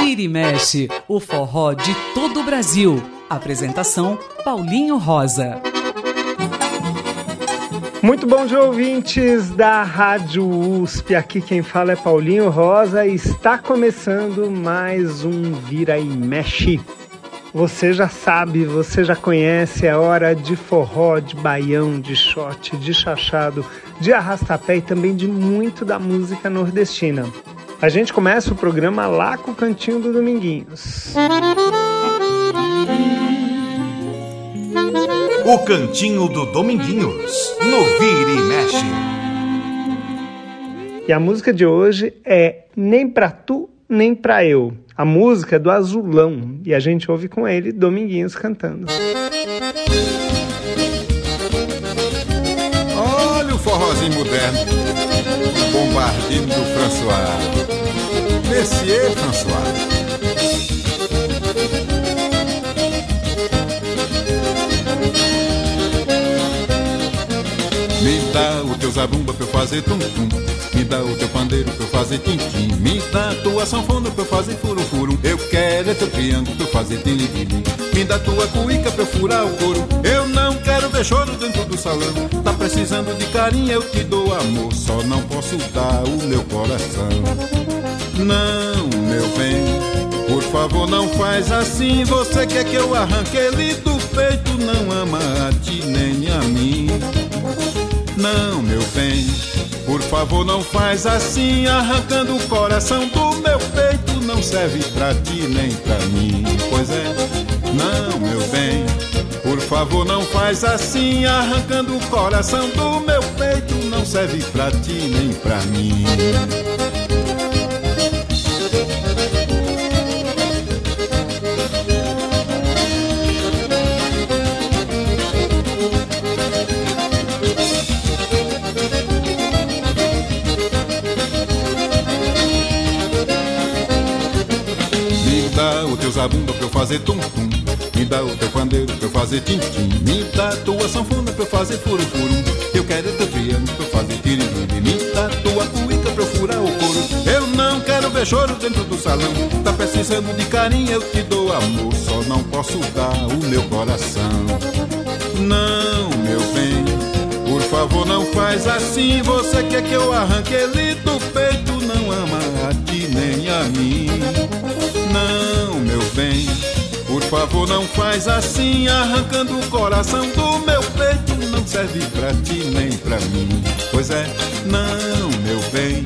Vira e mexe, o forró de todo o Brasil. Apresentação Paulinho Rosa. Muito bom dia, ouvintes da Rádio USP. Aqui quem fala é Paulinho Rosa e está começando mais um Vira e Mexe. Você já sabe, você já conhece, é hora de forró, de baião, de shot, de chachado, de arrastapé e também de muito da música nordestina. A gente começa o programa lá com o Cantinho do Dominguinhos. O Cantinho do Dominguinhos, no Vira e Mexe. E a música de hoje é Nem Pra Tu, Nem Pra Eu. A música é do Azulão e a gente ouve com ele Dominguinhos cantando. Olha o forrozinho moderno, o bombardino do François. Messier François. Me dá o teu zabumba pra eu fazer tum-tum dá o teu pandeiro pra eu fazer tim-tim Me dá tua sanfona pra eu fazer furo-furo Eu quero é teu triângulo pra eu fazer tim-lim-lim Me dá tua cuíca pra eu furar o couro. Eu não quero ver choro dentro do salão. Tá precisando de carinho, eu te dou amor. Só não posso dar o meu coração. Não, meu bem Por favor, não faz assim. Você quer que eu arranque ele do peito? Não ama a ti nem a mim. Não, meu bem, por favor não faz assim, arrancando o coração do meu peito não serve pra ti nem pra mim. Pois é, não, meu bem, por favor não faz assim, arrancando o coração do meu peito não serve pra ti nem pra mim. Teu zabumba pra eu fazer tum-tum Me dá o teu pandeiro pra eu fazer tim-tim Me dá a tua sanfona pra eu fazer furo-furo Eu quero teu piano pra eu fazer tiririm Me dá a tua cuíca pra eu furar o couro. Eu não quero ver choro dentro do salão. Tá precisando de carinho, eu te dou amor. Só não posso dar o meu coração. Não, meu bem Por favor não faz assim. Você quer que eu arranque ele do peito? Não ama a ti nem a mim favor não faz assim, arrancando o coração do meu peito, não serve pra ti nem pra mim. Pois é, não, meu bem,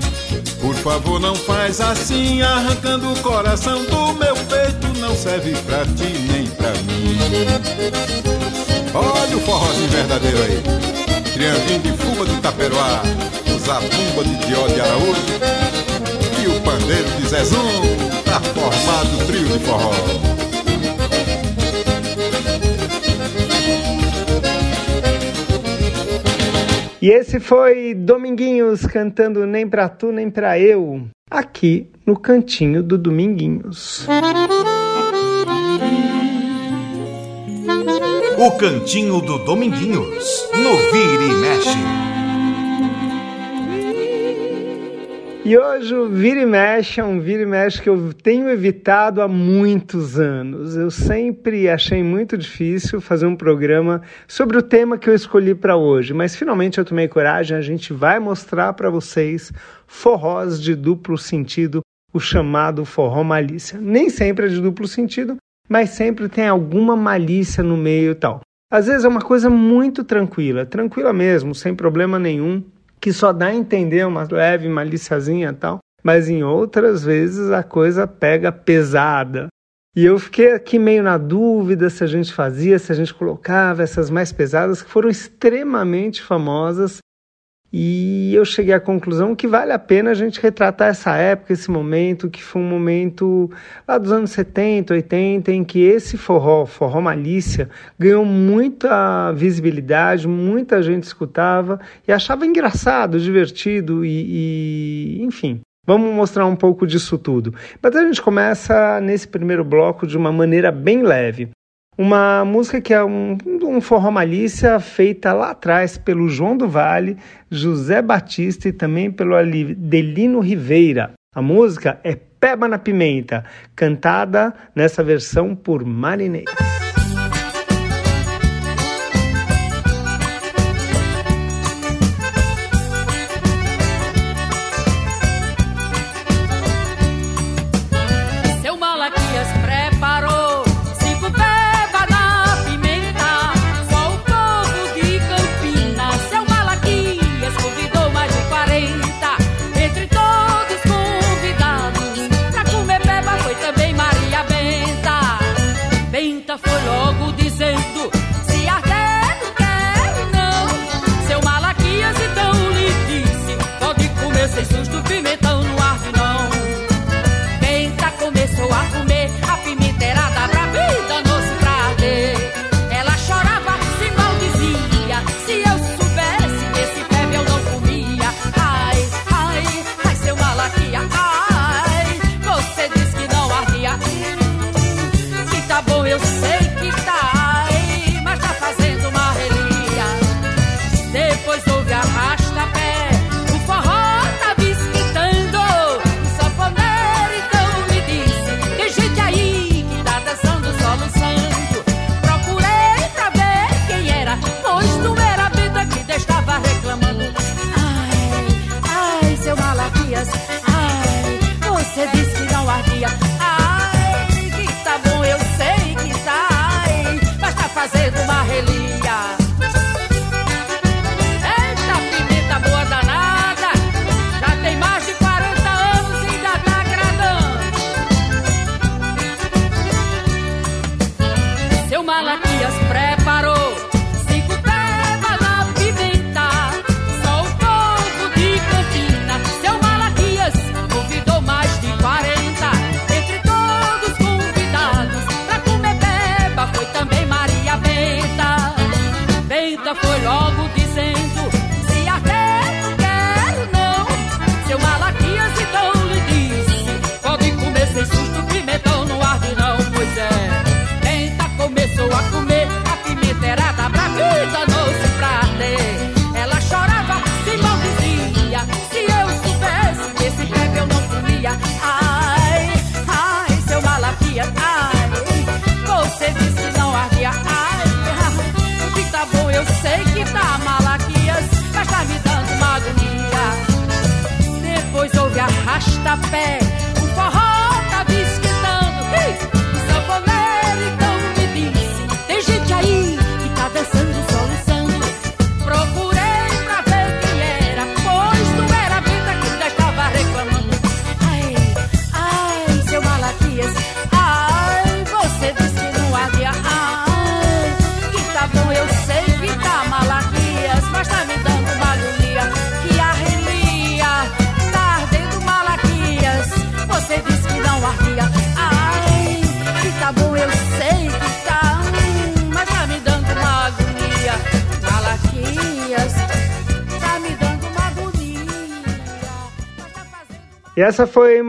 por favor não faz assim, arrancando o coração do meu peito, não serve pra ti nem pra mim. Olha o forrozinho verdadeiro aí, trianguinho de fuga de taperoá, zabumba de Dió de Araújo e o pandeiro de Zezum tá formado o trio de forró. E esse foi Dominguinhos cantando Nem Pra Tu Nem Pra Eu, aqui no cantinho do Dominguinhos. O cantinho do Dominguinhos, no Vira e Mexe. E hoje o Vira e Mexe é um Vira e Mexe que eu tenho evitado há muitos anos. Eu sempre achei muito difícil fazer um programa sobre o tema que eu escolhi para hoje, mas finalmente eu tomei coragem. A gente vai mostrar para vocês forrós de duplo sentido, o chamado forró malícia. Nem sempre é de duplo sentido, mas sempre tem alguma malícia no meio e tal. Às vezes é uma coisa muito tranquila, tranquila mesmo, sem problema nenhum que só dá a entender uma leve maliciazinha e tal, mas em outras vezes a coisa pega pesada. E eu fiquei aqui meio na dúvida se a gente fazia, se a gente colocava essas mais pesadas, que foram extremamente famosas e eu cheguei à conclusão que vale a pena a gente retratar essa época, esse momento, que foi um momento lá dos anos 70, 80, em que esse forró, forró malícia, ganhou muita visibilidade, muita gente escutava e achava engraçado, divertido e, e enfim. Vamos mostrar um pouco disso tudo. Mas a gente começa nesse primeiro bloco de uma maneira bem leve. Uma música que é um, um forró malícia feita lá atrás pelo João do Vale, José Batista e também pelo Adelino Ribeira. A música é Peba na Pimenta, cantada nessa versão por Marinês.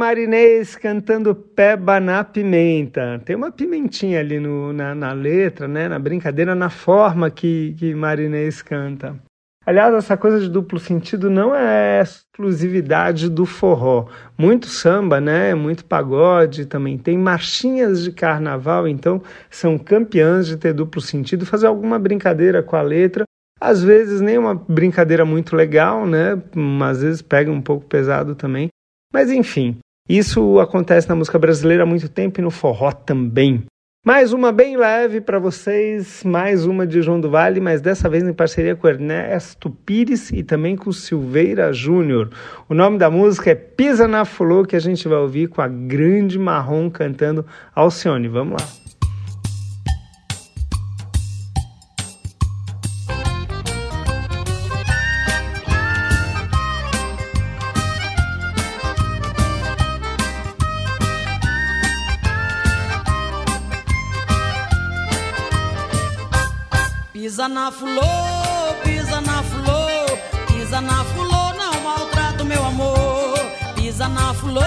Marinês cantando Peba na Pimenta. Tem uma pimentinha ali no, na, na, letra, né? na brincadeira, na forma que, que Marinês canta. Aliás, essa coisa de duplo sentido não é exclusividade do forró. Muito samba, né? Muito pagode também. Tem marchinhas de carnaval, então são campeãs de ter duplo sentido, fazer alguma brincadeira com a letra. Às vezes nem uma brincadeira muito legal, né? Às vezes pega um pouco pesado também. Mas enfim, isso acontece na música brasileira há muito tempo e no forró também. Mais uma bem leve para vocês, mais uma de João do Vale, mas dessa vez em parceria com Ernesto Pires e também com Silveira Júnior. O nome da música é Pisa na Fulô, que a gente vai ouvir com a grande Marrom cantando Alcione. Vamos lá. Pisa na flor, pisa na flor, pisa na flor, não maltrata meu amor. Pisa na flor,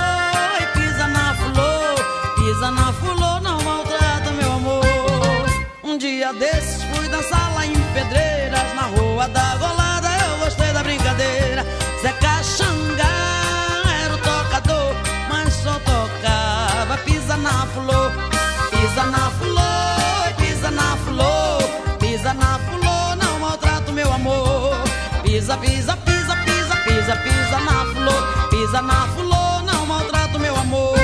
pisa na flor, pisa na flor, não maltrata meu amor. dia desses fui dançar lá em Pedreiras, na rua da Golada, eu gostei da brincadeira. Zé Caxangá era o tocador, mas só tocava pisa na flor, pisa na flor, Pisa, pisa, pisa, pisa, pisa, pisa na flor, pisa na flor, não maltrato meu amor.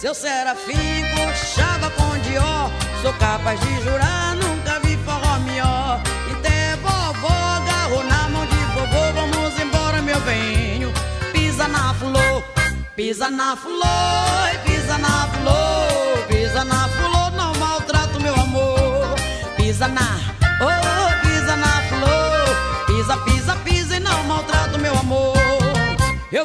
Seu Serafim coxava com Dior, sou capaz de jurar, nunca vi forró melhor. E até vovó agarrou na mão de vovô, vamos embora meu benho. Pisa na flor, pisa na flor, pisa na flor, pisa na flor, não maltrato meu amor. Pisa na, oh,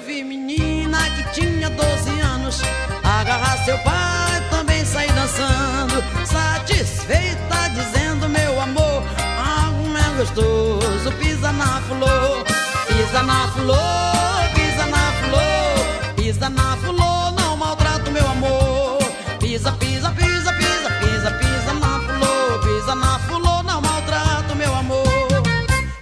vi menina que tinha 12 anos. Agarrar seu pai, também sair dançando, satisfeita, dizendo meu amor, como é gostoso, pisa na flor, pisa na flor, pisa na flor, pisa na flor, não maltrato meu amor, pisa, pisa, pisa, pisa, pisa, pisa na flor, pisa na flor, não maltrato meu amor.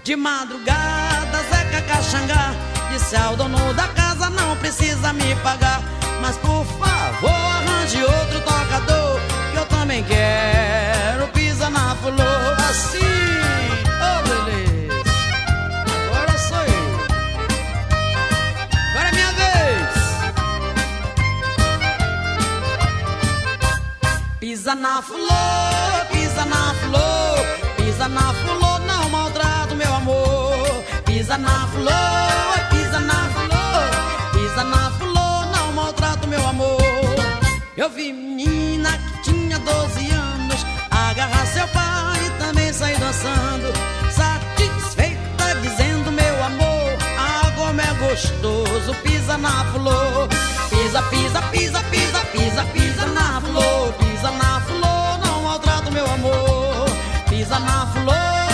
De madrugada, Zeca Caxangá ao dono da casa: Não precisa me pagar, mas por favor, arranje outro tocador. Que eu também quero pisa na flor. Assim, oh beleza. Agora sou eu. Agora é minha vez. Pisa na flor, pisa na flor, pisa na flor, não maltrato meu amor. Pisa na flor, pisa na flor, pisa na flor, não maltrato meu amor. Eu vi menina que tinha 12 anos agarrar seu pai e também sair dançando, satisfeita dizendo meu amor, ah como é gostoso, pisa na flor, pisa, pisa, pisa, pisa, pisa, pisa na flor, pisa na flor, não maltrato meu amor, pisa na flor,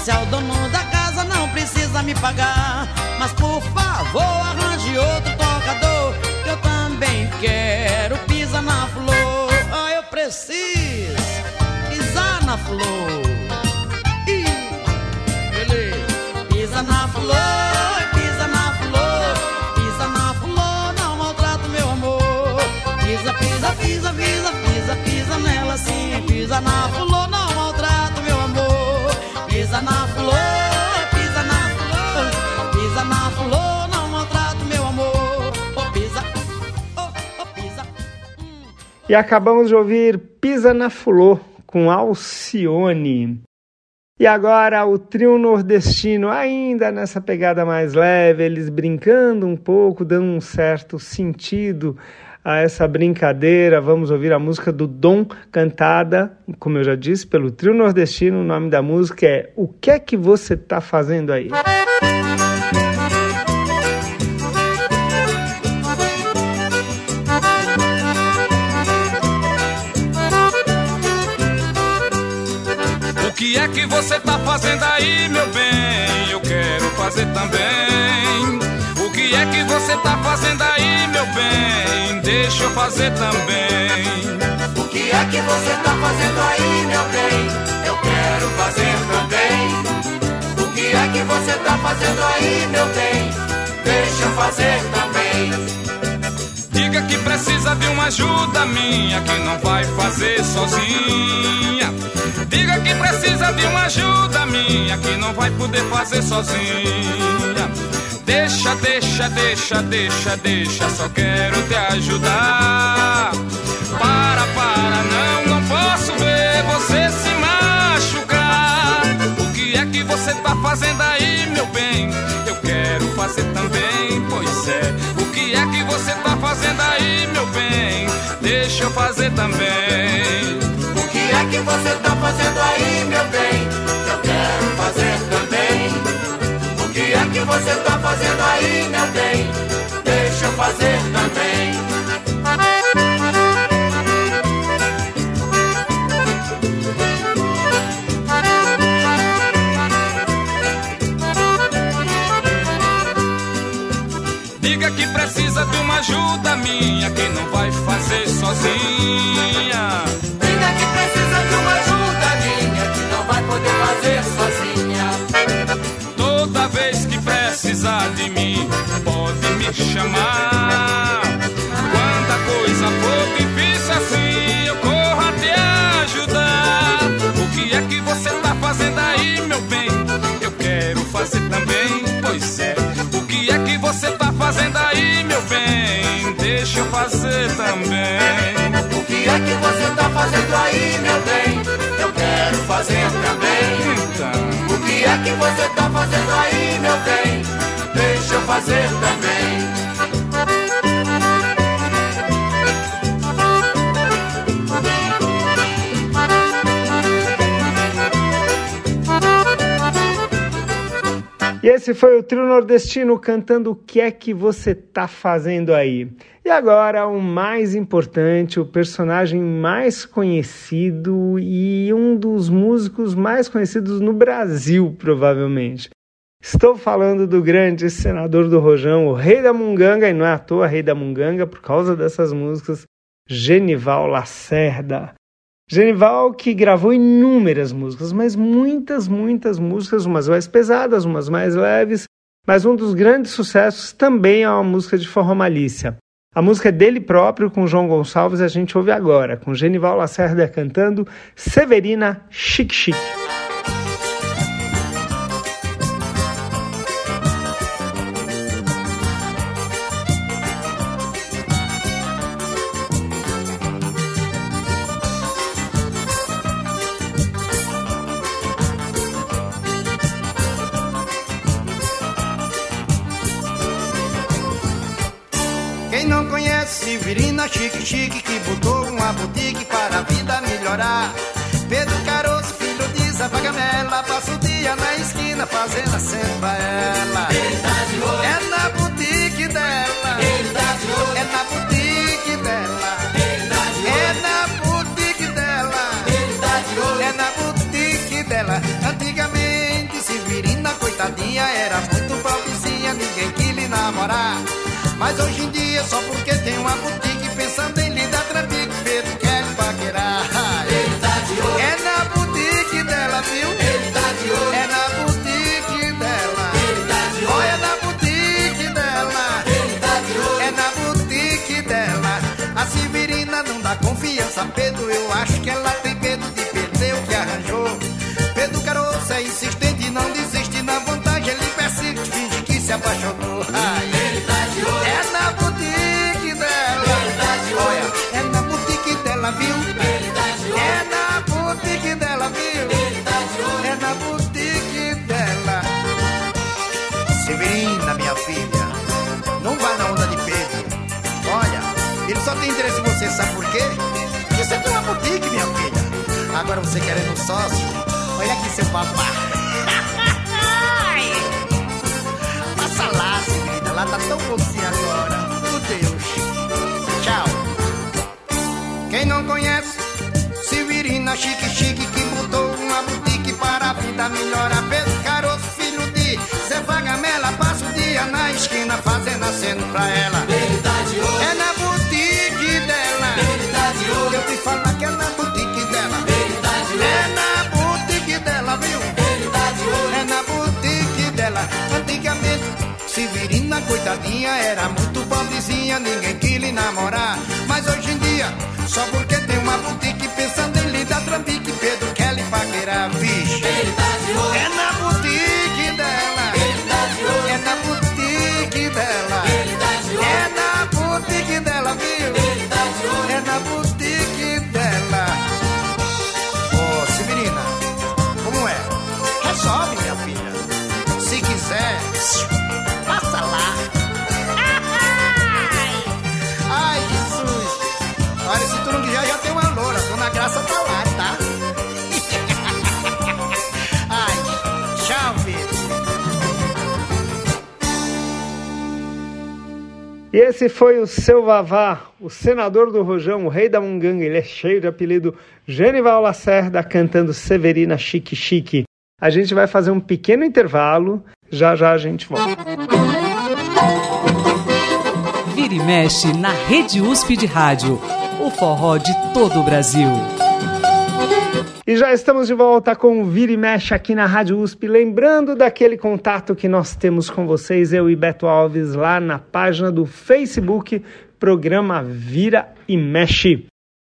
Disse ao dono da casa: Não precisa me pagar, mas por favor, arranje outro tocador. Que eu também quero pisar na flor. Ah, eu preciso pisar na flor. Beleza. Pisa na flor, pisa na flor, pisa na flor, não maltrato meu amor. Pisa, pisa, pisa, pisa, pisa, pisa nela sim. Pisa na flor, não. Pisa na flor, pisa na flor, pisa na flor, não maltrato meu amor. Pisa, pisa. E acabamos de ouvir Pisa na Flor com Alcione. E agora o trio nordestino, ainda nessa pegada mais leve, eles brincando um pouco, dando um certo sentido a essa brincadeira. Vamos ouvir a música do Dom, cantada, como eu já disse, pelo trio nordestino. O nome da música é O que é que você tá fazendo aí? O que é que você tá fazendo aí, meu bem? Eu quero fazer também. O que é que você tá fazendo aí, meu bem? Deixa eu fazer também. O que é que você tá fazendo aí, meu bem? Eu quero fazer também. O que é que você tá fazendo aí, meu bem? Deixa eu fazer também. Diga que precisa de uma ajuda minha, que não vai fazer sozinha. Diga que precisa de uma ajuda minha, que não vai poder fazer sozinha. Deixa, deixa, deixa, deixa, deixa, só quero te ajudar. Para, para, não, não posso ver você se machucar. O que é que você tá fazendo aí, meu bem? Eu quero fazer também, pois é. O que é que você tá fazendo aí, meu bem? Deixa eu fazer também. O que é que você tá fazendo aí, meu bem? você tá fazendo aí, meu bem? Deixa eu fazer também. Diga que precisa de uma ajuda minha, que não vai fazer sozinha. Diga que precisa de uma ajuda minha, que não vai poder fazer sozinha mim, pode me chamar. Quando a coisa for difícil assim, eu corro a te ajudar. O que é que você tá fazendo aí, meu bem? Eu quero fazer também, pois é. O que é que você tá fazendo aí, meu bem? Deixa eu fazer também. O que é que você tá fazendo aí, meu bem? Eu quero fazer também. Então. O que é que você tá fazendo aí, meu bem? Fazer também. E esse foi o trio nordestino cantando O que é que você tá fazendo aí? E agora o mais importante, o personagem mais conhecido e um dos músicos mais conhecidos no Brasil, provavelmente. Estou falando do grande senador do Rojão, o rei da Munganga, e não é à toa rei da Munganga por causa dessas músicas, Genival Lacerda. Genival que gravou inúmeras músicas, mas muitas, muitas músicas, umas mais pesadas, umas mais leves, mas um dos grandes sucessos também é uma música de forró malícia. A música é dele próprio, com João Gonçalves, a gente ouve agora, com Genival Lacerda cantando Severina Chique Chique. Chique que botou uma boutique para a vida melhorar. Pedro Caroço, filho de Zé Pagamela, passa o dia na esquina fazendo pra ela. É na boutique dela. É na boutique dela. É na boutique dela. É na boutique dela. Antigamente, Severina, coitadinha, era muito pobrezinha, ninguém lhe namorar. Mas hoje em dia, só porque tem uma boutique, Agora você querendo um sócio? Olha aqui seu papá. Passa lá, Severina, lá tá tão bonzinho agora. Meu Deus. Tchau. Quem não conhece, Severina Chique Chique que botou uma boutique para a vida melhorar. Pedro Caroço, filho de Zé Vagamela, passa o dia na esquina fazendo aceno pra ela. É na boutique dela. Eu te falar dela. Antigamente, Severina, coitadinha, era muito pobrezinha, ninguém quis lhe namorar. Mas hoje em dia, só porque tem uma boutique pensando em lhe dar trambique, Pedro quer lhe paquerar, vixe. Esse foi o seu Vavá, o senador do Rojão, o rei da Munganga. Ele é cheio de apelido Genival Lacerda, cantando Severina Chique Chique. A gente vai fazer um pequeno intervalo, já já a gente volta. Vira e mexe na Rede USP de Rádio. O forró de todo o Brasil. E já estamos de volta com o Vira e Mexe aqui na Rádio USP. Lembrando daquele contato que nós temos com vocês, eu e Beto Alves, lá na página do Facebook, programa Vira e Mexe.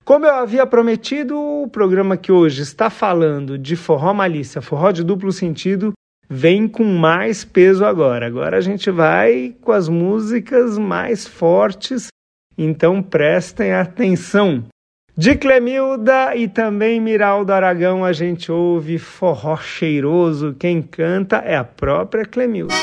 Como eu havia prometido, o programa que hoje está falando de forró malícia, forró de duplo sentido, vem com mais peso agora. Agora a gente vai com as músicas mais fortes, então prestem atenção. De Clemilda e também Miraldo Aragão a gente ouve forró cheiroso. Quem canta é a própria Clemilda.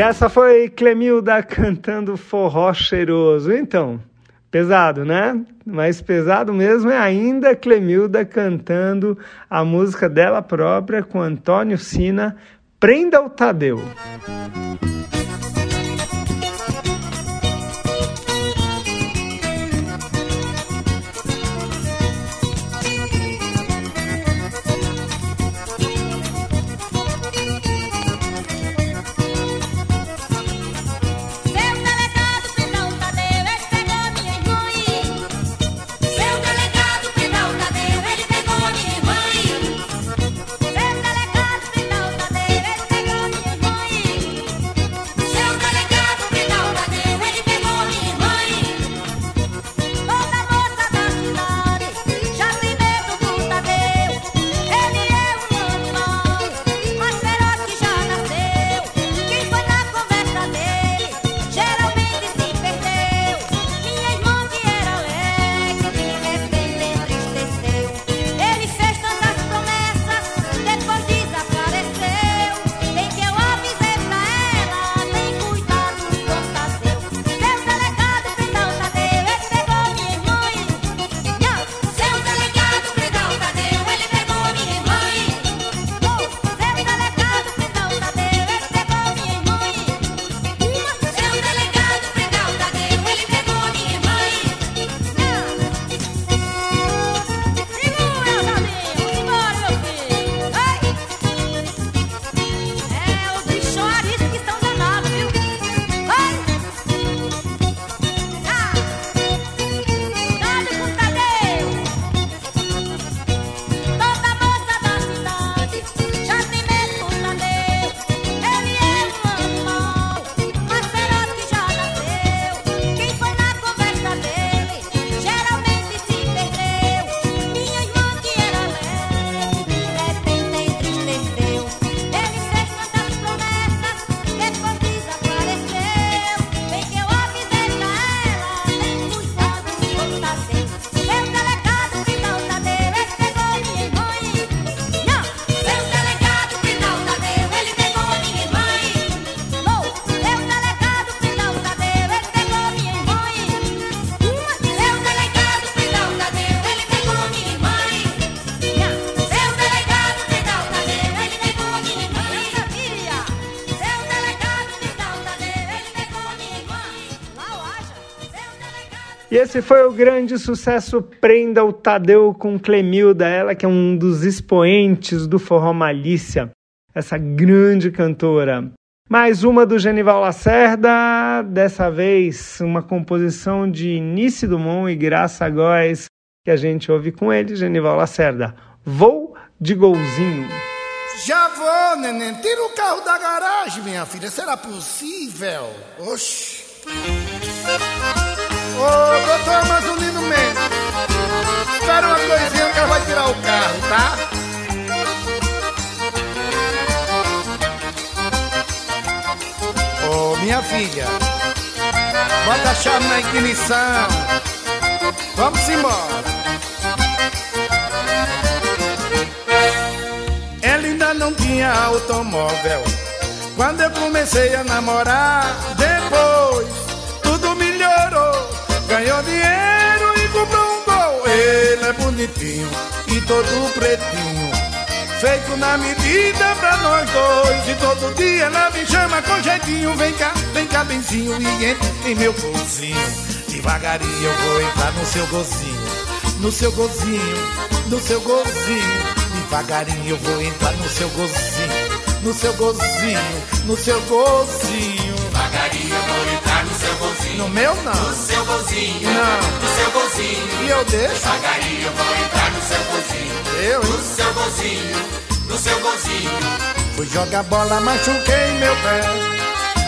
E essa foi Clemilda cantando forró cheiroso. Então, pesado, né? Mas pesado mesmo é ainda Clemilda cantando a música dela própria com Antônio Sina, Prenda o Tadeu. Esse foi o grande sucesso Prenda o Tadeu com Clemilda, ela que é um dos expoentes do forró Malícia, essa grande cantora. Mais uma do Genival Lacerda, dessa vez uma composição de Nice Dumont e Graça Góes, que a gente ouve com ele, Genival Lacerda. Vou de golzinho. Já vou, neném. Tira o carro da garagem, minha filha. Será possível? Oxi. Ô, doutor Mazulino Mendes. Espera uma coisinha que ela vai tirar o carro, tá? Ô, minha filha. Bota a chave na ignição. Vamos embora. Ela ainda não tinha automóvel. Quando eu comecei a namorar, depois. Ganhou dinheiro e comprou um gol. Ele é bonitinho e todo pretinho. Feito na medida pra nós dois. E todo dia ela me chama com jeitinho. Vem cá, vem cá, benzinho. E entra em meu golzinho. Devagarinho eu vou entrar no seu gozinho. No seu gozinho, no seu gozinho. Devagarinho eu vou entrar no seu gozinho. No seu gozinho, no seu gozinho. No meu não. No seu gozinho. Não. No seu gozinho. E eu deixo? Devagarinho eu vou entrar no seu gozinho. Eu, No seu gozinho. No seu gozinho. Fui jogar bola, machuquei meu pé.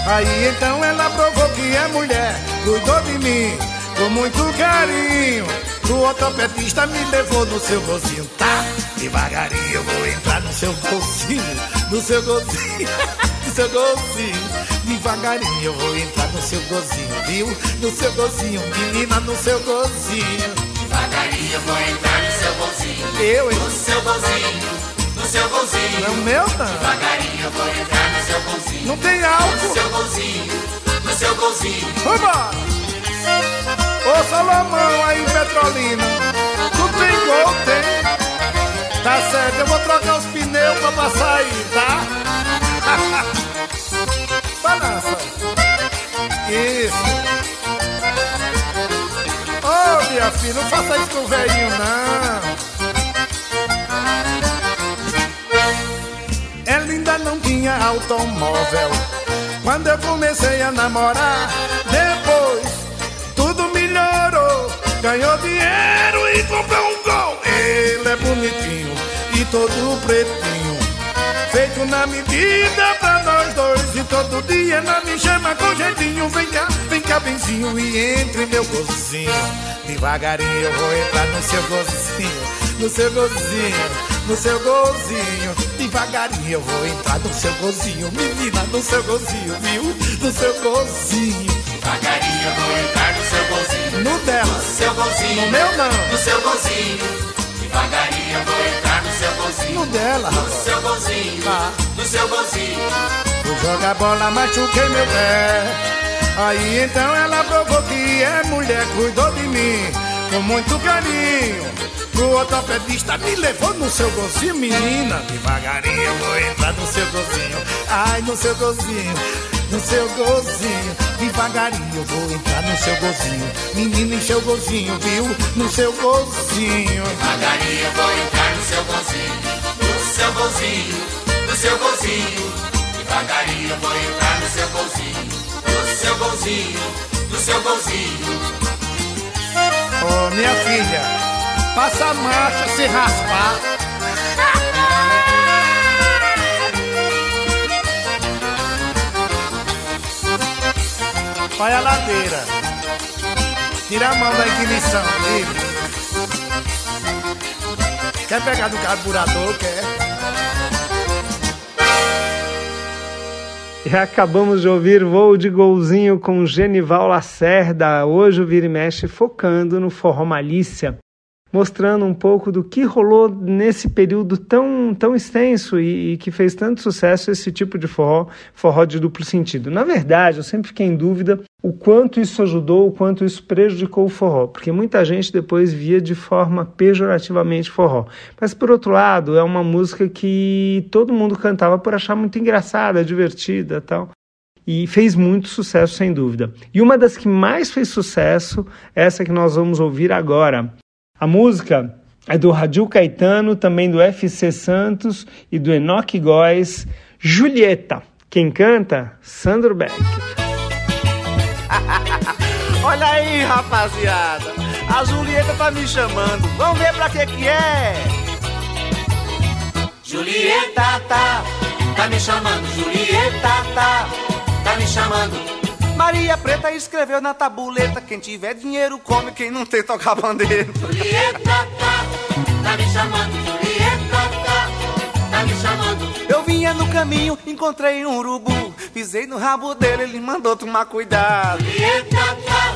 Aí então ela provou que é mulher, cuidou de mim com muito carinho. O ortopedista me levou no seu gozinho, tá? Devagarinho eu vou entrar no seu gozinho, no seu gozinho, no seu gozinho. Devagarinho eu vou entrar no seu gozinho, viu? No seu gozinho, menina, no seu gozinho. Devagarinho eu vou entrar no seu gozinho. Eu, hein? No seu gozinho. No seu gozinho. Não é o meu, não. Devagarinho eu vou entrar no seu gozinho. Não tem No álcool. seu gozinho. No seu gozinho. Vambora! Ô Salomão aí, Petrolina, tu tem gol, tem? Tá certo, eu vou trocar os pneus pra passar aí, tá? Balança. Isso. Ô, minha filha, não faça isso com o velhinho, não. Ela ainda não tinha automóvel Quando eu comecei a namorar Depois tudo melhorou Ganhou dinheiro e comprou um gol Ele é bonitinho e todo pretinho Feito na medida pra nós dois E todo dia ela me chama com jeitinho Vem cá, vem cá benzinho e entre meu gozinho Devagarinho eu vou entrar no seu gozinho No seu gozinho no seu gozinho. Devagarinho eu vou entrar no seu gozinho, menina, no seu gozinho, viu? No seu gozinho. Devagarinho eu vou entrar no seu gozinho. No dela, No seu gozinho. no meu não. No seu gozinho. Devagarinho eu vou entrar no seu gozinho. No dela, No seu gozinho. Tá. No seu gozinho. Vou jogar bola, machuquei meu pé. Aí então ela provou que é mulher, cuidou de mim com muito carinho. O ortopedista me levou no seu gozinho, menina. Devagarinho eu vou entrar no seu gozinho. Ai, no seu gozinho, no seu gozinho. Devagarinho eu vou entrar no seu gozinho. Menina, em seu gozinho, viu? No seu gozinho. Devagarinho eu vou entrar no seu gozinho. No seu gozinho. No seu gozinho. Devagarinho eu vou entrar no seu gozinho. No seu gozinho. No seu gozinho. Ô, minha filha, passa a marcha se raspar. Vai a ladeira. Tira a mão da ignição dele. Quer pegar no carburador? Quer? E acabamos de ouvir Voo de Golzinho com Genival Lacerda. Hoje o Vira e Mexe focando no forró malícia, mostrando um pouco do que rolou nesse período tão, tão extenso e, e que fez tanto sucesso esse tipo de forró, forró de duplo sentido. Na verdade, eu sempre fiquei em dúvida o quanto isso ajudou, o quanto isso prejudicou o forró, porque muita gente depois via de forma pejorativamente forró. Mas por outro lado, é uma música que todo mundo cantava por achar muito engraçada, divertida, tal. e fez muito sucesso, sem dúvida. E uma das que mais fez sucesso essa que nós vamos ouvir agora. A música é do Radil Caetano, também do FC Santos e do Enoque Góes, Julieta. Quem canta? Sandro Beck. Olha aí, rapaziada. A Julieta tá me chamando. Vamos ver pra que que é. Julieta tá, tá me chamando. Julieta tá, tá me chamando. Maria Preta escreveu na tabuleta: Quem tiver dinheiro come, quem não tem tocar bandeira. Julieta tá, tá me chamando. Julieta tá, tá me chamando. Eu vinha no caminho, encontrei um urubu. Pisei no rabo dele, ele mandou tomar cuidado. Julieta tá,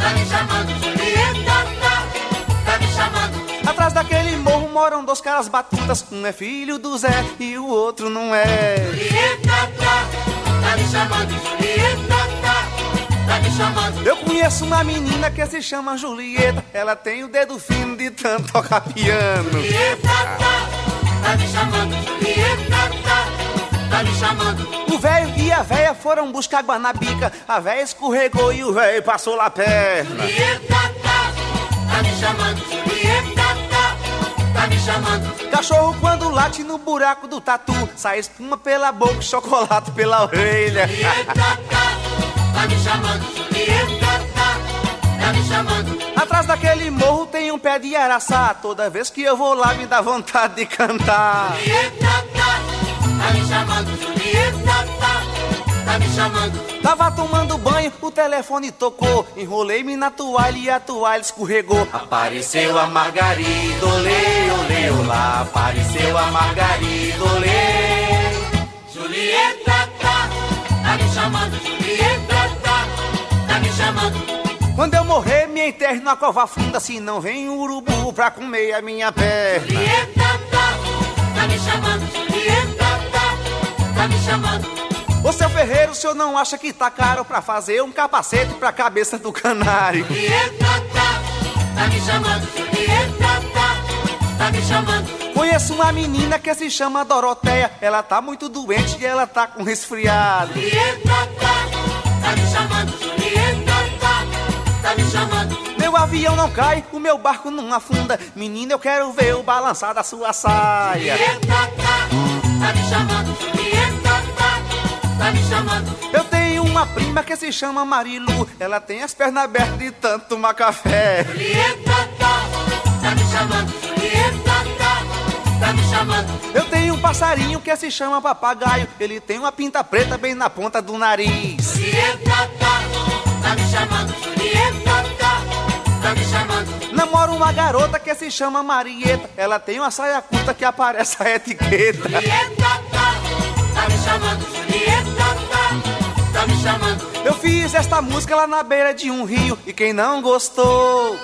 tá me chamando. Julieta tá, tá me chamando. Atrás daquele morro moram dois caras batutas. Um é filho do Zé e o outro não é. Julieta tá, tá me chamando. Julieta tá, me chamando. Eu conheço uma menina que se chama Julieta. Ela tem o dedo fino de tanto tocar piano. Julieta tá, tá me chamando. Julieta tá, tá me chamando. O velho e a véia foram buscar água na bica. A véia escorregou e o velho passou lá perna. Julieta tá, tá me chamando. Julieta tá, tá me chamando. Cachorro quando late no buraco do tatu. Sai espuma pela boca, chocolate pela orelha. Julieta tá, tá me chamando. Julieta tá, tá me chamando. Atrás daquele morro tem um pé de araçá. Toda vez que eu vou lá me dá vontade de cantar. Julieta tá, tá me chamando. Julieta tá, tá me chamando. Tava tomando banho, o telefone tocou. Enrolei-me na toalha e a toalha escorregou. Apareceu a Margarida, olê, olê, olá. Apareceu a Margarida, olê. Julieta tá, tá me chamando. Julieta tá me chamando. Quando eu morrer, me enterre na cova funda. Se não vem um urubu pra comer a minha perna. Julieta tá, tá me chamando. Julieta tá, tá me chamando. Ô seu ferreiro, o senhor não acha que tá caro pra fazer um capacete pra cabeça do canário? Julieta tá, tá me chamando. Julieta tá, tá me chamando. Conheço uma menina que se chama Doroteia. Ela tá muito doente e ela tá com resfriado. Julieta tá me chamando. Meu avião não cai, o meu barco não afunda. Menina, eu quero ver o balançar da sua saia. Julieta tá, me chamando. Julieta tá, me chamando. Eu tenho uma prima que se chama Marilu. Ela tem as pernas abertas de tanto tomar café. Julieta tá, me chamando. Julieta tá, me chamando. Eu tenho um passarinho que se chama papagaio. Ele tem uma pinta preta bem na ponta do nariz. Julieta tá me chamando. Namoro uma garota que se chama Marieta. Ela tem uma saia curta que aparece a etiqueta. Julieta tá, tá me chamando. Julieta tá, tá me chamando. Eu fiz esta música lá na beira de um rio. E quem não gostou.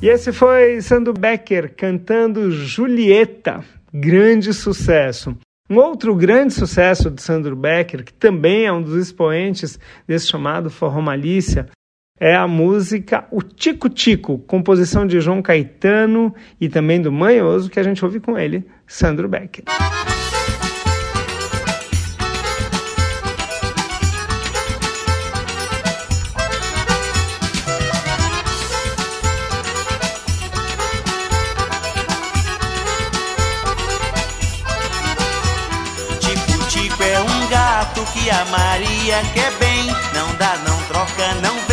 E esse foi Sandro Becker cantando Julieta, grande sucesso. Um outro grande sucesso de Sandro Becker, que também é um dos expoentes desse chamado Forró Malícia, é a música O Tico Tico, composição de João Caetano e também do Manhoso, que a gente ouve com ele, Sandro Becker. Tico Tico é um gato que a Maria quer bem. Não dá, não troca, não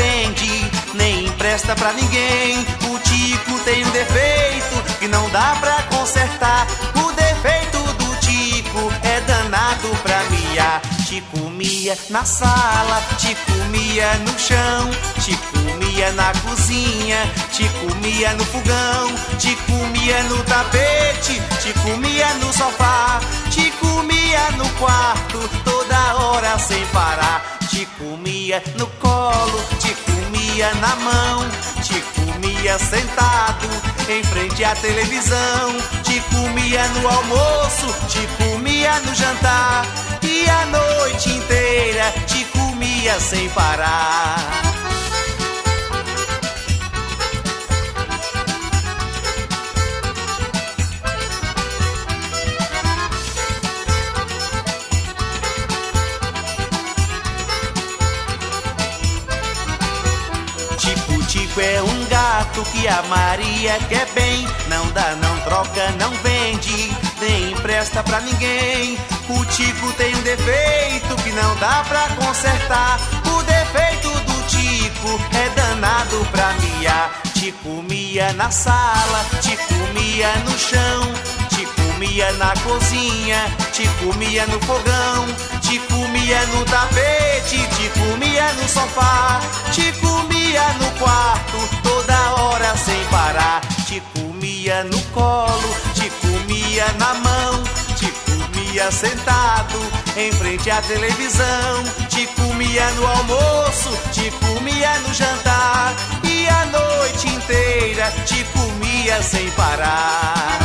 nem empresta pra ninguém. O Tico tem um defeito que não dá pra consertar. O defeito do Tico é danado pra miar. Te comia na sala, te comia no chão, te comia na cozinha, te comia no fogão, te comia no tapete, te comia no sofá, te comia no quarto, toda hora sem parar. Te comia no colo, te comia na mão, te comia sentado em frente à televisão, te comia no almoço, te comia no jantar e a noite inteira te comia sem parar. Tico é um gato que a Maria quer bem. Não dá, não troca, não vende, nem empresta pra ninguém. O Tico tem um defeito que não dá pra consertar. O defeito do Tico é danado pra miar. Te comia na sala, te comia no chão, te comia na cozinha, te comia no fogão, te comia no tapete, te comia no sofá, te comia no quarto, toda hora sem parar, te comia no colo, te comia na mão, te comia sentado em frente à televisão, te comia no almoço, te comia no jantar. E a noite inteira te comia sem parar.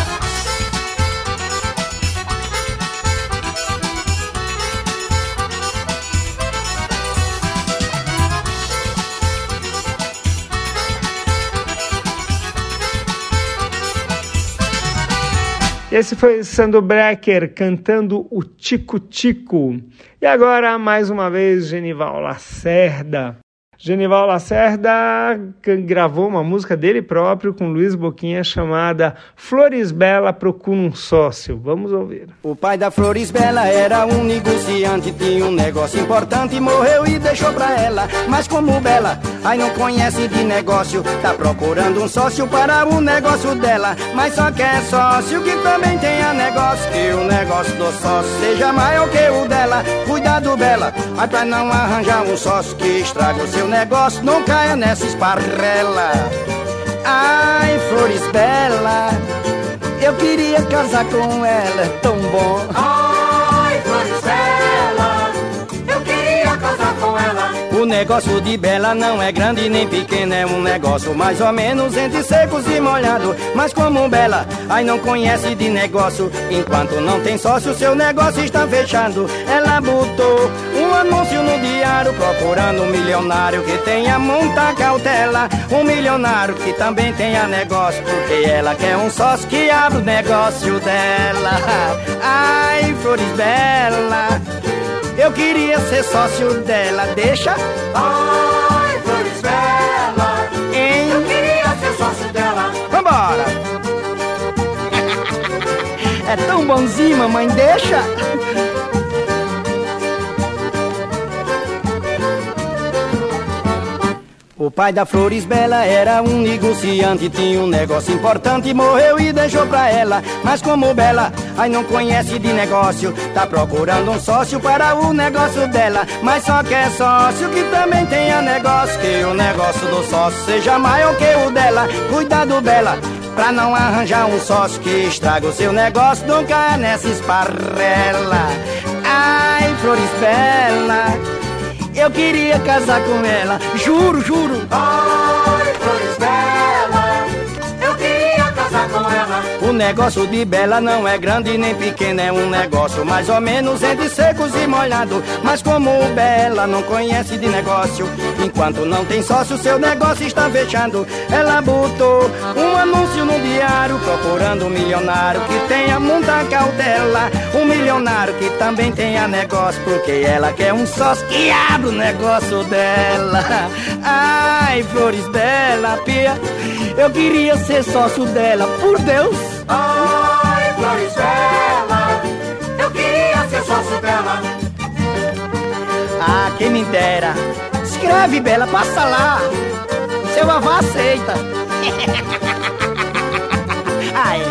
Esse foi Sandro Brecker cantando o Tico Tico. E agora, mais uma vez, Genival Lacerda. Genival Lacerda gravou uma música dele próprio com Luiz Boquinha chamada Flores Bela Procura um Sócio. Vamos ouvir. O pai da Flores Bela era um negociante, tinha um negócio importante, morreu e deixou pra ela. Mas como Bela, aí não conhece de negócio, tá procurando um sócio para o negócio dela. Mas só quer sócio que também tenha negócio, que o negócio do sócio seja maior que o dela. Cuidado, Bela, mas pra não arranjar um sócio que estraga o seu negócio, não caia nessa esparrela. Ai, Flores Bela, eu queria casar com ela, é tão bom. Negócio de Bela não é grande nem pequeno, é um negócio mais ou menos entre secos e molhado. Mas como Bela, aí não conhece de negócio, enquanto não tem sócio, seu negócio está fechando. Ela botou um anúncio no diário procurando um milionário que tenha muita cautela. Um milionário que também tenha negócio, porque ela quer um sócio que abra o negócio dela. Ai, Flores Bela. Eu queria ser sócio dela, deixa. Ai, Flores Bela, Hein? eu queria ser sócio dela. Vambora! É tão bonzinho, mamãe, deixa. O pai da Flores Bela era um negociante, tinha um negócio importante, morreu e deixou pra ela. Mas como Bela, aí não conhece de negócio, tá procurando um sócio para o negócio dela. Mas só quer sócio que também tenha negócio, que o negócio do sócio seja maior que o dela. Cuidado, Bela, pra não arranjar um sócio que estraga o seu negócio, caia nessa esparrela. Ai, Flores Bela. Eu queria casar com ela, juro, juro. Ai, Flores Bela, eu queria casar com ela. O negócio de Bela não é grande nem pequeno, é um negócio mais ou menos entre secos e molhado. Mas como Bela não conhece de negócio, enquanto não tem sócio, seu negócio está fechando. Ela botou um anúncio no diário procurando um milionário que tenha muita cautela. Um milionário que também tenha negócio, porque ela quer um sócio que abra o negócio dela. Ai, Flores Bela, pia, eu queria ser sócio dela, por Deus. Ai, Flores Bela, eu queria ser sócio dela. Ah, quem me dera. Escreve, Bela, passa lá. Seu avô aceita. ah, é.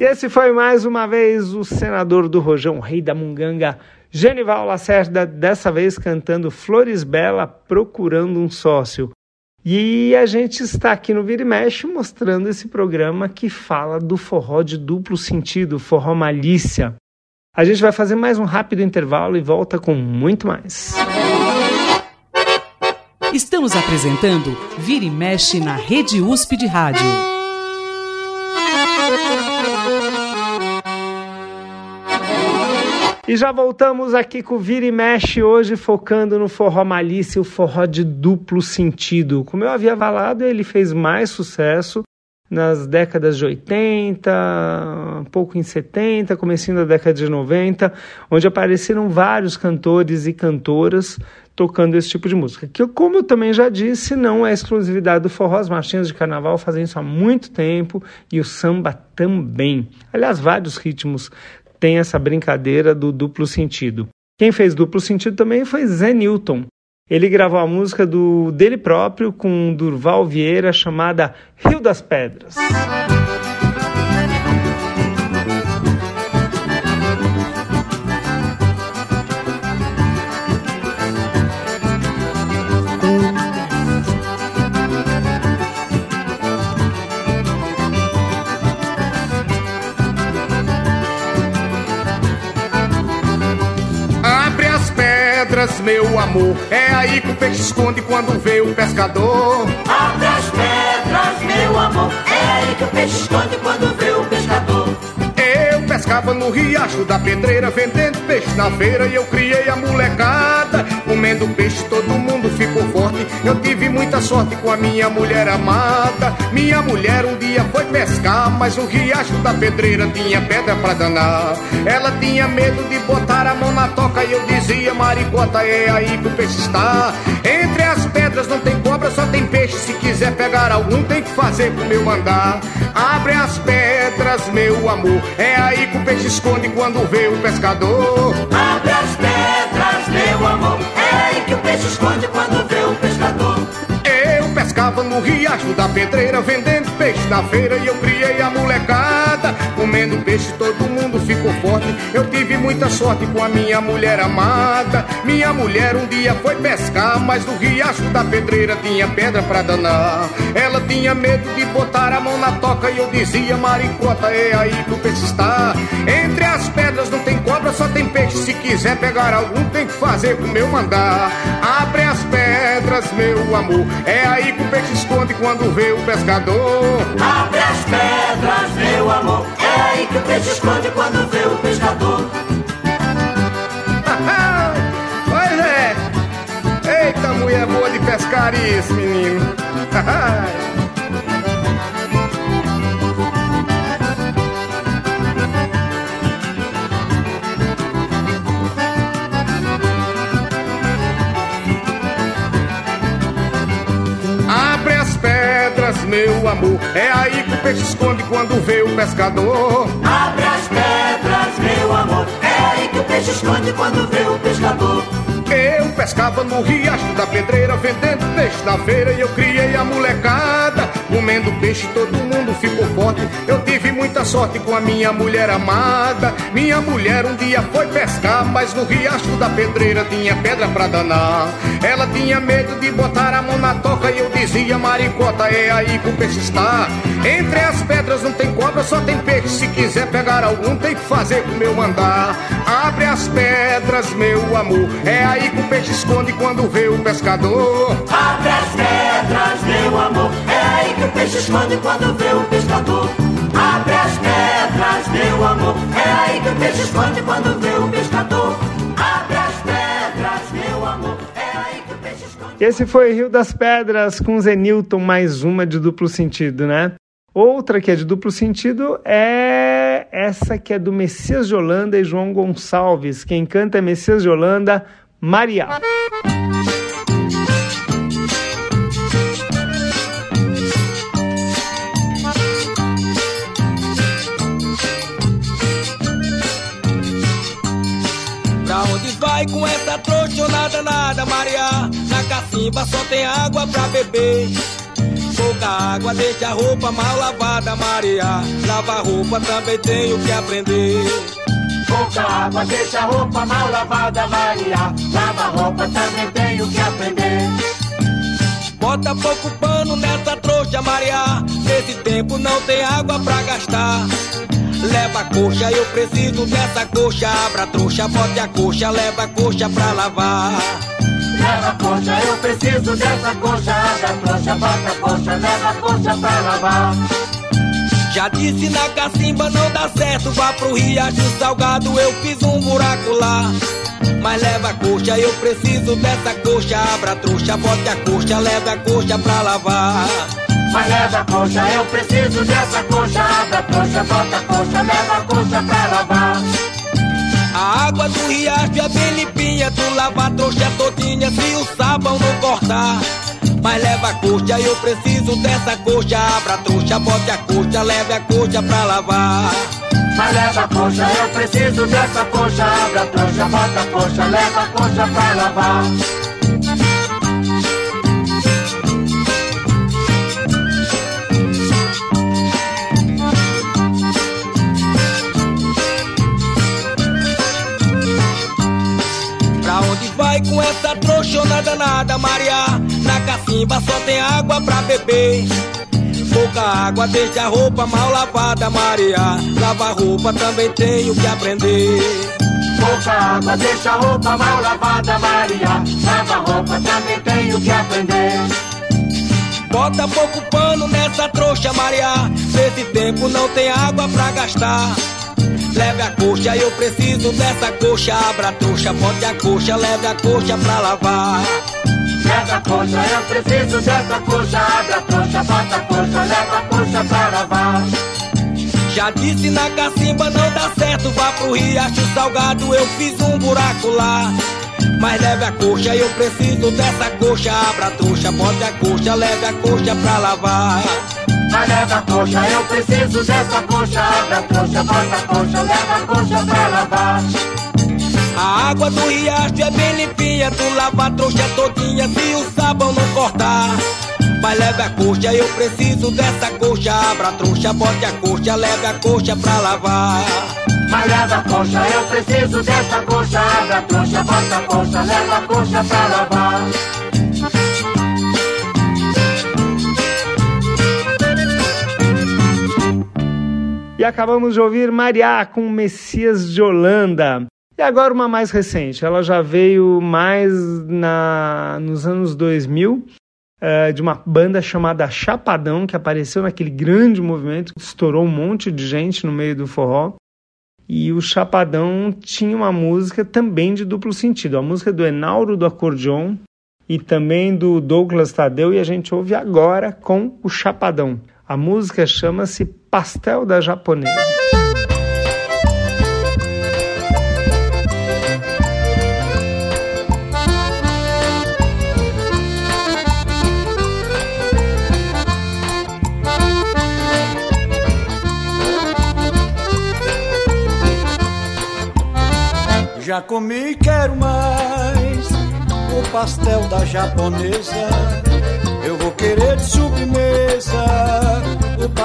E esse foi mais uma vez o senador do Rojão, rei da Munganga, Genival Lacerda, dessa vez cantando Flores Bela, procurando um sócio. E a gente está aqui no Vira e Mexe mostrando esse programa que fala do forró de duplo sentido, forró malícia. A gente vai fazer mais um rápido intervalo e volta com muito mais. Estamos apresentando Vira e Mexe na Rede USP de Rádio. E já voltamos aqui com o Vira e Mexe hoje focando no forró malícia, o forró de duplo sentido. Como eu havia falado, ele fez mais sucesso nas décadas de 80, um pouco em 70, comecinho da década de 90, onde apareceram vários cantores e cantoras tocando esse tipo de música. Que, como eu também já disse, não é exclusividade do forró. As marchinhas de carnaval fazem isso há muito tempo e o samba também. Aliás, vários ritmos têm essa brincadeira do duplo sentido. Quem fez duplo sentido também foi Zé Newton. Ele gravou a música do, dele próprio com Durval Vieira chamada Rio das Pedras. Meu amor. É aí que o peixe esconde quando vê o pescador. Abre as pedras, meu amor. É aí que o peixe esconde quando vê o pescador. Eu pescava no riacho da pedreira, vendendo peixe na feira e eu criei a molecada. Comendo peixe, todo mundo ficou forte. Eu tive muita sorte com a minha mulher amada. Minha mulher um dia foi pescar, mas o riacho da pedreira tinha pedra pra danar. Ela tinha medo de botar a mão na toca e eu dizia, maricota, é aí que o peixe está. Entre as pedras não tem cobra, só tem peixe. Se quiser pegar algum, tem que fazer como eu mandar. Abre as pedras, meu amor. É aí que o peixe esconde quando vê o pescador. Abre as pedras, meu amor. É aí que o peixe esconde quando vê o pescador. No riacho da pedreira, vendendo peixe na feira e eu criei a molecada. Comendo peixe, todo mundo ficou forte. Eu tive muita sorte com a minha mulher amada. Minha mulher um dia foi pescar, mas no riacho da pedreira tinha pedra pra danar. Ela tinha medo de botar a mão na toca e eu dizia, maricota, é aí que o peixe está. Entre as pedras não tem cobra, só tem peixe. Se quiser pegar algum, tem que fazer como eu mandar. Abre as pedras, meu amor. É aí que o peixe esconde quando vê o pescador. Abre as pedras, meu amor. Aí que o peixe esconde quando vê o pescador. pois é. Eita, mulher boa de pescar isso, menino. meu amor. É aí que o peixe esconde quando vê o pescador. Abre as pedras, meu amor. É aí que o peixe esconde quando vê o pescador. Eu pescava no riacho da pedreira, vendendo peixe na feira e eu criei a molecada. Comendo peixe, todo mundo ficou forte. Eu tive muita sorte com a minha mulher amada. Minha mulher um dia foi pescar, mas no riacho da pedreira tinha pedra pra danar. Ela tinha medo de botar a mão na toca e eu dizia, maricota, é aí que o peixe está. Entre as pedras não tem cobra, só tem peixe. Se quiser pegar algum, tem que fazer como eu mandar. Abre as pedras, meu amor. É aí que o peixe esconde quando vê o pescador. Abre as pedras, meu amor. É aí que o peixe esconde quando vê o pescador. Abre as pedras, meu amor. É aí que o peixe esconde quando vê o pescador. É. Esse foi Rio das Pedras com Zenilton, mais uma de duplo sentido, né? Outra que é de duplo sentido é essa que é do Messias de Holanda e João Gonçalves. Quem canta é Messias de Holanda, Maria. Vai com essa trouxonada nada, Maria? Na cacimba só tem água pra beber. Pouca água deixa a roupa mal lavada, Maria. Lavar roupa também tenho que aprender. Pouca água deixa a roupa mal lavada, Maria. Lava roupa também tenho que aprender. Bota pouco pano nessa trouxa, Maria. Nesse tempo não tem água pra gastar. Leva a coxa, eu preciso dessa coxa. Abra a trouxa, bote a coxa, leva a coxa pra lavar. Leva a coxa, eu preciso dessa coxa. Abra a trouxa, bota a coxa, leva a coxa pra lavar. Já disse na cacimba não dá certo, vá pro riacho salgado, eu fiz um buraco lá. Mas leva a coxa, eu preciso dessa coxa, abra a trouxa, bote a coxa, leva a coxa pra lavar. Mas leva a coxa, eu preciso dessa coxa. Abre a coxa, bota a coxa, leva a coxa pra lavar. A água do riacho é bem limpinha, tu lava a trouxa todinha se o sabão não cortar. Mas leva a coxa, eu preciso dessa coxa. Abra a trouxa, bote a coxa, leve a coxa pra lavar. Mas leva a coxa, eu preciso dessa coxa. Abre a trouxa, bota a coxa, leva a coxa pra lavar. Vai com essa trouxona danada, Maria? Na cacimba só tem água pra beber. Pouca água, deixa a roupa mal lavada, Maria. Lava roupa também tenho que aprender. Pouca água, deixa a roupa mal lavada, Maria. Lava a roupa, também tenho que aprender. Bota pouco pano nessa trouxa, Maria. Nesse tempo não tem água pra gastar. Leve a coxa, eu preciso dessa coxa. Abra a trouxa, bote a coxa, leve a coxa pra lavar. Leva a coxa, eu preciso dessa coxa. Abre a coxa, bota a coxa, leva a coxa pra lavar. Já disse na cacimba não dá certo, vá pro riacho salgado, eu fiz um buraco lá. Mas leve a coxa, eu preciso dessa coxa. Abra a trouxa, bote a coxa, leve a coxa pra lavar. Mas leva a coxa, eu preciso dessa coxa. Abre a coxa, bota a coxa, leva a coxa pra lavar. A água do riacho é bem limpinha, tu lava a trouxa todinha se o sabão não cortar. Mas leve a coxa, eu preciso dessa coxa. Abra a trouxa, bote a coxa, leve a coxa pra lavar. Mas leva a coxa, eu preciso dessa coxa. Abre a coxa, bota a coxa, leva a coxa pra lavar. E acabamos de ouvir Mariá com Messias de Holanda. E agora uma mais recente. Ela já veio mais na, nos anos 2000, eh, de uma banda chamada Chapadão, que apareceu naquele grande movimento que estourou um monte de gente no meio do forró. E o Chapadão tinha uma música também de duplo sentido. A música do Enauro do Acordeon e também do Douglas Tadeu. E a gente ouve agora com o Chapadão. A música chama-se Pastel da Japonesa. Já comi quero mais o pastel da japonesa.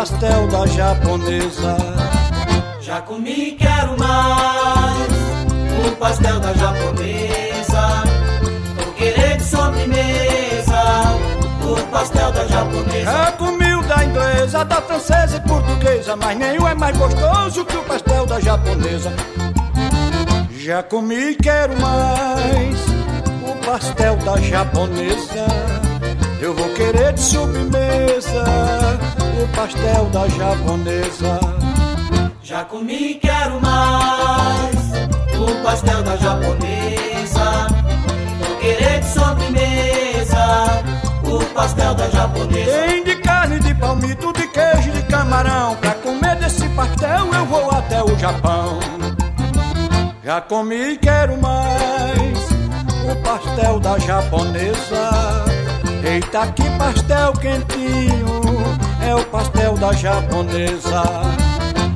Pastel da japonesa. Já comi quero mais o pastel da japonesa. Vou querer de sobremesa o pastel da japonesa. Já comi o da inglesa, da francesa e portuguesa, mas nenhum é mais gostoso que o pastel da japonesa. Já comi quero mais o pastel da japonesa. Eu vou querer de sobremesa o pastel da japonesa. Já comi quero mais o pastel da japonesa. Vou querer de sobremesa o pastel da japonesa. Tem de carne, de palmito, de queijo, de camarão. Pra comer desse pastel eu vou até o Japão. Já comi quero mais o pastel da japonesa. Eita, que pastel quentinho, o pastel da japonesa.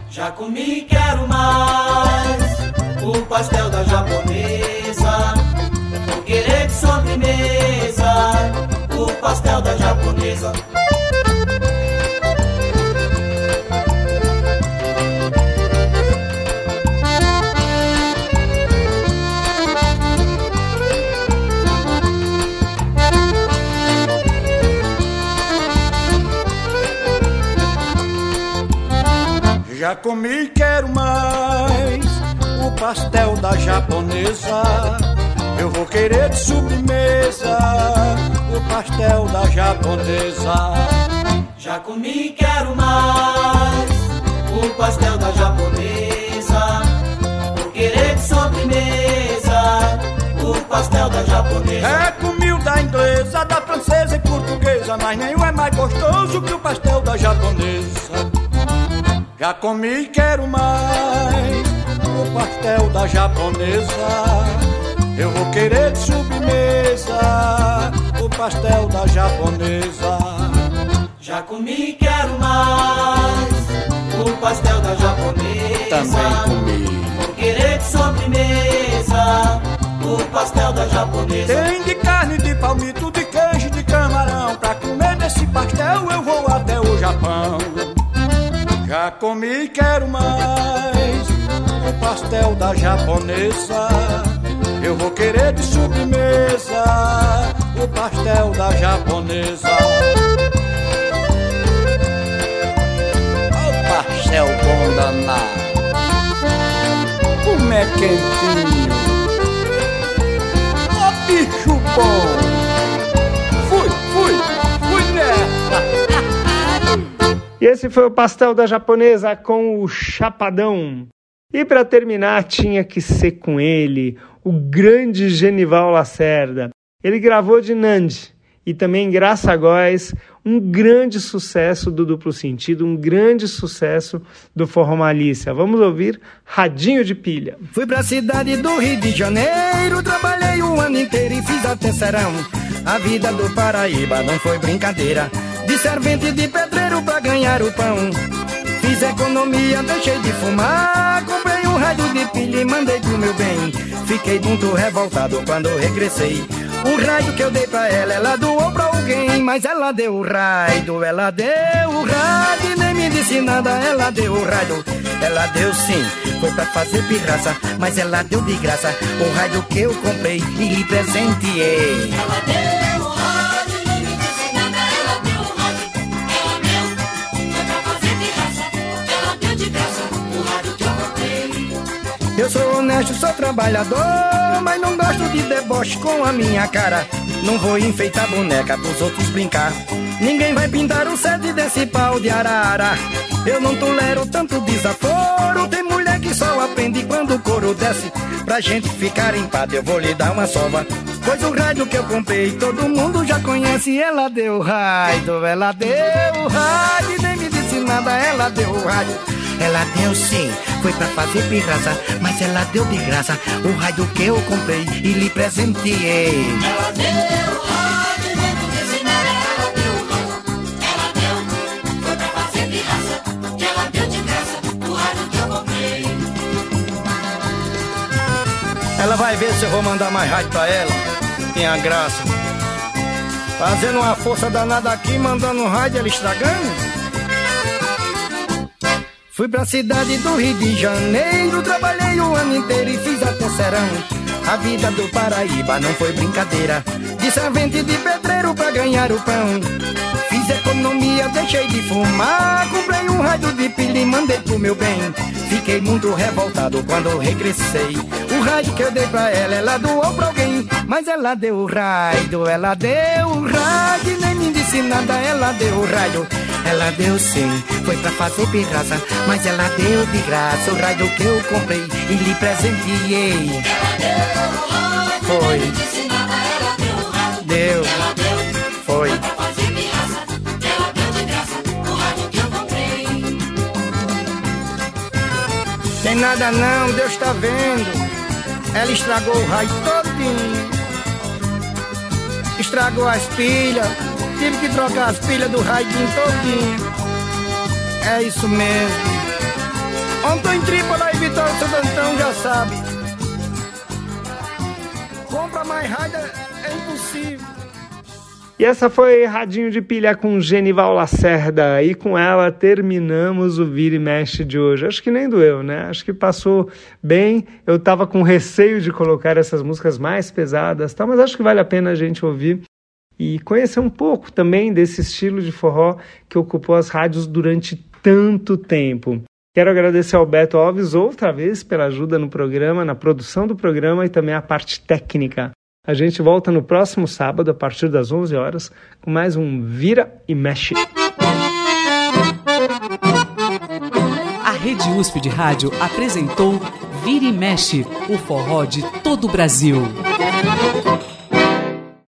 Já comi quero mais o pastel da japonesa. Vou querer de sobremesa o pastel da japonesa. Já comi e quero mais o pastel da japonesa. Eu vou querer de sobremesa o pastel da japonesa. Já comi e quero mais o pastel da japonesa. Vou querer de sobremesa o pastel da japonesa. É comi o Mistério da inglesa, da francesa e portuguesa, mas nenhum é mais gostoso que o pastel da japonesa. Já comi e quero mais o pastel da japonesa. Eu vou querer de sobremesa o pastel da japonesa. Já comi e quero mais o pastel da japonesa. Também comi. Vou querer de sobremesa o pastel da japonesa. Tem de carne, de palmito, de queijo, de camarão. Pra comer desse pastel eu vou até o Japão. Já comi e quero mais o pastel da japonesa. Eu vou querer de sobremesa o pastel da japonesa. O pastel bom danado. Como é quentinho. Ó bicho bom. E esse foi o pastel da japonesa com o chapadão. E para terminar, tinha que ser com ele, o grande Genival Lacerda. Ele gravou de Nandi e também Graça Góes, um grande sucesso do duplo sentido, um grande sucesso do Forró Malícia. Vamos ouvir Radinho de Pilha. Fui pra cidade do Rio de Janeiro, trabalhei o ano inteiro e fiz até serão. A vida do Paraíba não foi brincadeira. Servente de pedreiro pra ganhar o pão. Fiz economia, deixei de fumar. Comprei um rádio de pilha e mandei pro meu bem. Fiquei muito revoltado quando regressei. O raio que eu dei pra ela, ela doou pra alguém. Mas ela deu o raio, ela deu o raio. E nem me disse nada, ela deu o raio. Ela deu sim, foi pra fazer pirraça. Mas ela deu de graça o raio que eu comprei e lhe presenteei. Ela deu Eu sou honesto, sou trabalhador, mas não gosto de deboche com a minha cara. Não vou enfeitar boneca pros outros brincar. Ninguém vai pintar o sede desse pau de arara. Eu não tolero tanto desaforo. Tem mulher que só aprende quando o couro desce. Pra gente ficar em eu vou lhe dar uma sova. Pois o rádio que eu comprei, todo mundo já conhece. Ela deu o rádio, ela deu o rádio. Nem me disse nada, ela deu o rádio. Ela deu sim, foi pra fazer pirraça, mas ela deu de graça o rádio que eu comprei e lhe presenteei. Ela deu o rádio, nem me disse nada, ela deu o rádio. Ela deu, foi pra fazer pirraça. Ela deu de graça o rádio que eu comprei. Ela vai ver se eu vou mandar mais rádio pra ela. Tem a graça. Fazendo uma força danada aqui, mandando um rádio, ela estragando. Fui pra cidade do Rio de Janeiro, trabalhei o ano inteiro e fiz até serão. A vida do Paraíba não foi brincadeira. De servente de pedreiro pra ganhar o pão. Fiz economia, deixei de fumar. Comprei um rádio de pilha e mandei pro meu bem. Fiquei muito revoltado quando regressei. O rádio que eu dei pra ela, ela doou pra alguém. Mas ela deu o rádio, ela deu o rádio. e Nem me disse nada, ela deu o rádio. Ela deu sim, foi pra fazer pirraça. Mas ela deu de graça o rádio que eu comprei e lhe presenteei. Foi. Deu. Foi. Tem nada não, Deus tá vendo. Ela estragou o raio todinho. Estragou as pilhas. Tive que trocar as pilhas do raio todinho. É isso mesmo. Ontem em Trípola e Vitória Santo Antão já sabe. Compra mais raio é impossível. E essa foi Radinho de Pilha com Genival Lacerda. E com ela terminamos o Vira e Mexe de hoje. Acho que nem doeu, né? Acho que passou bem. Eu tava com receio de colocar essas músicas mais pesadas, tá? mas acho que vale a pena a gente ouvir e conhecer um pouco também desse estilo de forró que ocupou as rádios durante tanto tempo. Quero agradecer ao Beto Alves outra vez pela ajuda no programa, na produção do programa e também a parte técnica. A gente volta no próximo sábado, a partir das 11 horas, com mais um Vira e Mexe. A Rede USP de Rádio apresentou Vira e Mexe, o forró de todo o Brasil.